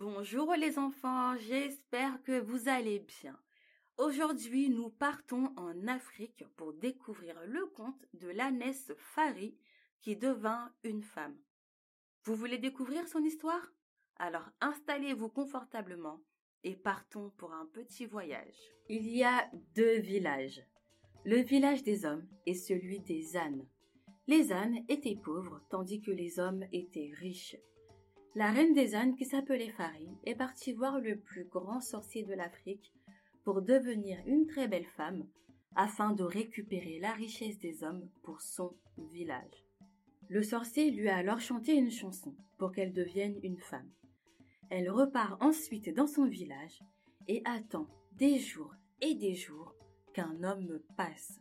Bonjour les enfants, j'espère que vous allez bien. Aujourd'hui, nous partons en Afrique pour découvrir le conte de l'ânesse Fari qui devint une femme. Vous voulez découvrir son histoire? Alors installez-vous confortablement et partons pour un petit voyage. Il y a deux villages. Le village des hommes et celui des ânes. Les ânes étaient pauvres tandis que les hommes étaient riches. La reine des ânes, qui s'appelait Fari, est partie voir le plus grand sorcier de l'Afrique pour devenir une très belle femme afin de récupérer la richesse des hommes pour son village. Le sorcier lui a alors chanté une chanson pour qu'elle devienne une femme. Elle repart ensuite dans son village et attend des jours et des jours qu'un homme passe.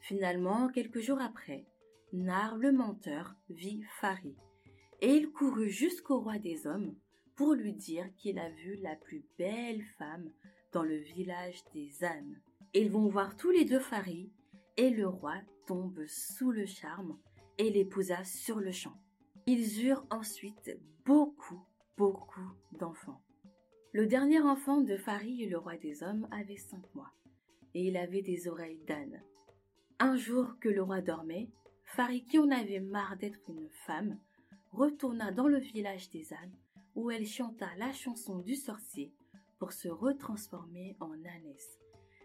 Finalement, quelques jours après, Nar le menteur vit Fari et il courut jusqu'au roi des hommes pour lui dire qu'il a vu la plus belle femme dans le village des ânes. Ils vont voir tous les deux Fari et le roi tombe sous le charme et l'épousa sur le champ. Ils eurent ensuite beaucoup, beaucoup d'enfants. Le dernier enfant de Fari et le roi des hommes avait cinq mois et il avait des oreilles d'âne. Un jour que le roi dormait, Fari, qui en avait marre d'être une femme, retourna dans le village des ânes où elle chanta la chanson du sorcier pour se retransformer en ânesse,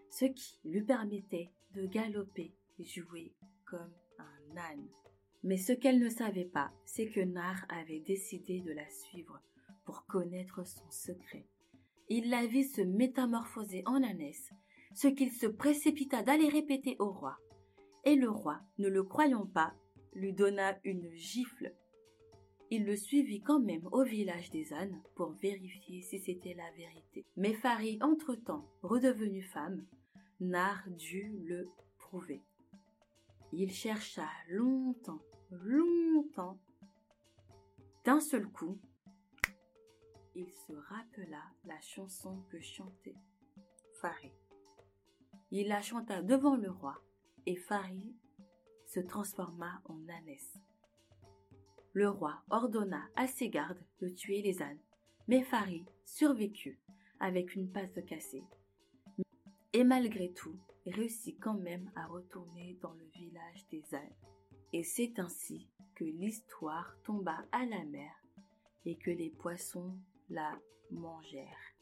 ce qui lui permettait de galoper et jouer comme un âne. Mais ce qu'elle ne savait pas, c'est que Nar avait décidé de la suivre pour connaître son secret. Il la vit se métamorphoser en ânesse, ce qu'il se précipita d'aller répéter au roi. Et le roi, ne le croyant pas, lui donna une gifle il le suivit quand même au village des ânes pour vérifier si c'était la vérité. Mais Farid, entre-temps, redevenue femme, Nar dut le prouver. Il chercha longtemps, longtemps. D'un seul coup, il se rappela la chanson que chantait Farid. Il la chanta devant le roi et Farid se transforma en ânesse le roi ordonna à ses gardes de tuer les ânes, mais Farid survécut avec une patte cassée. Et malgré tout, réussit quand même à retourner dans le village des ânes. Et c'est ainsi que l'histoire tomba à la mer et que les poissons la mangèrent.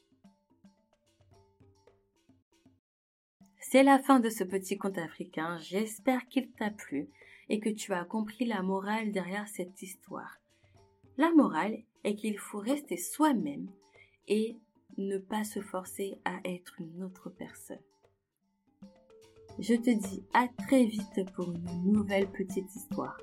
C'est la fin de ce petit conte africain. J'espère qu'il t'a plu et que tu as compris la morale derrière cette histoire. La morale est qu'il faut rester soi-même et ne pas se forcer à être une autre personne. Je te dis à très vite pour une nouvelle petite histoire.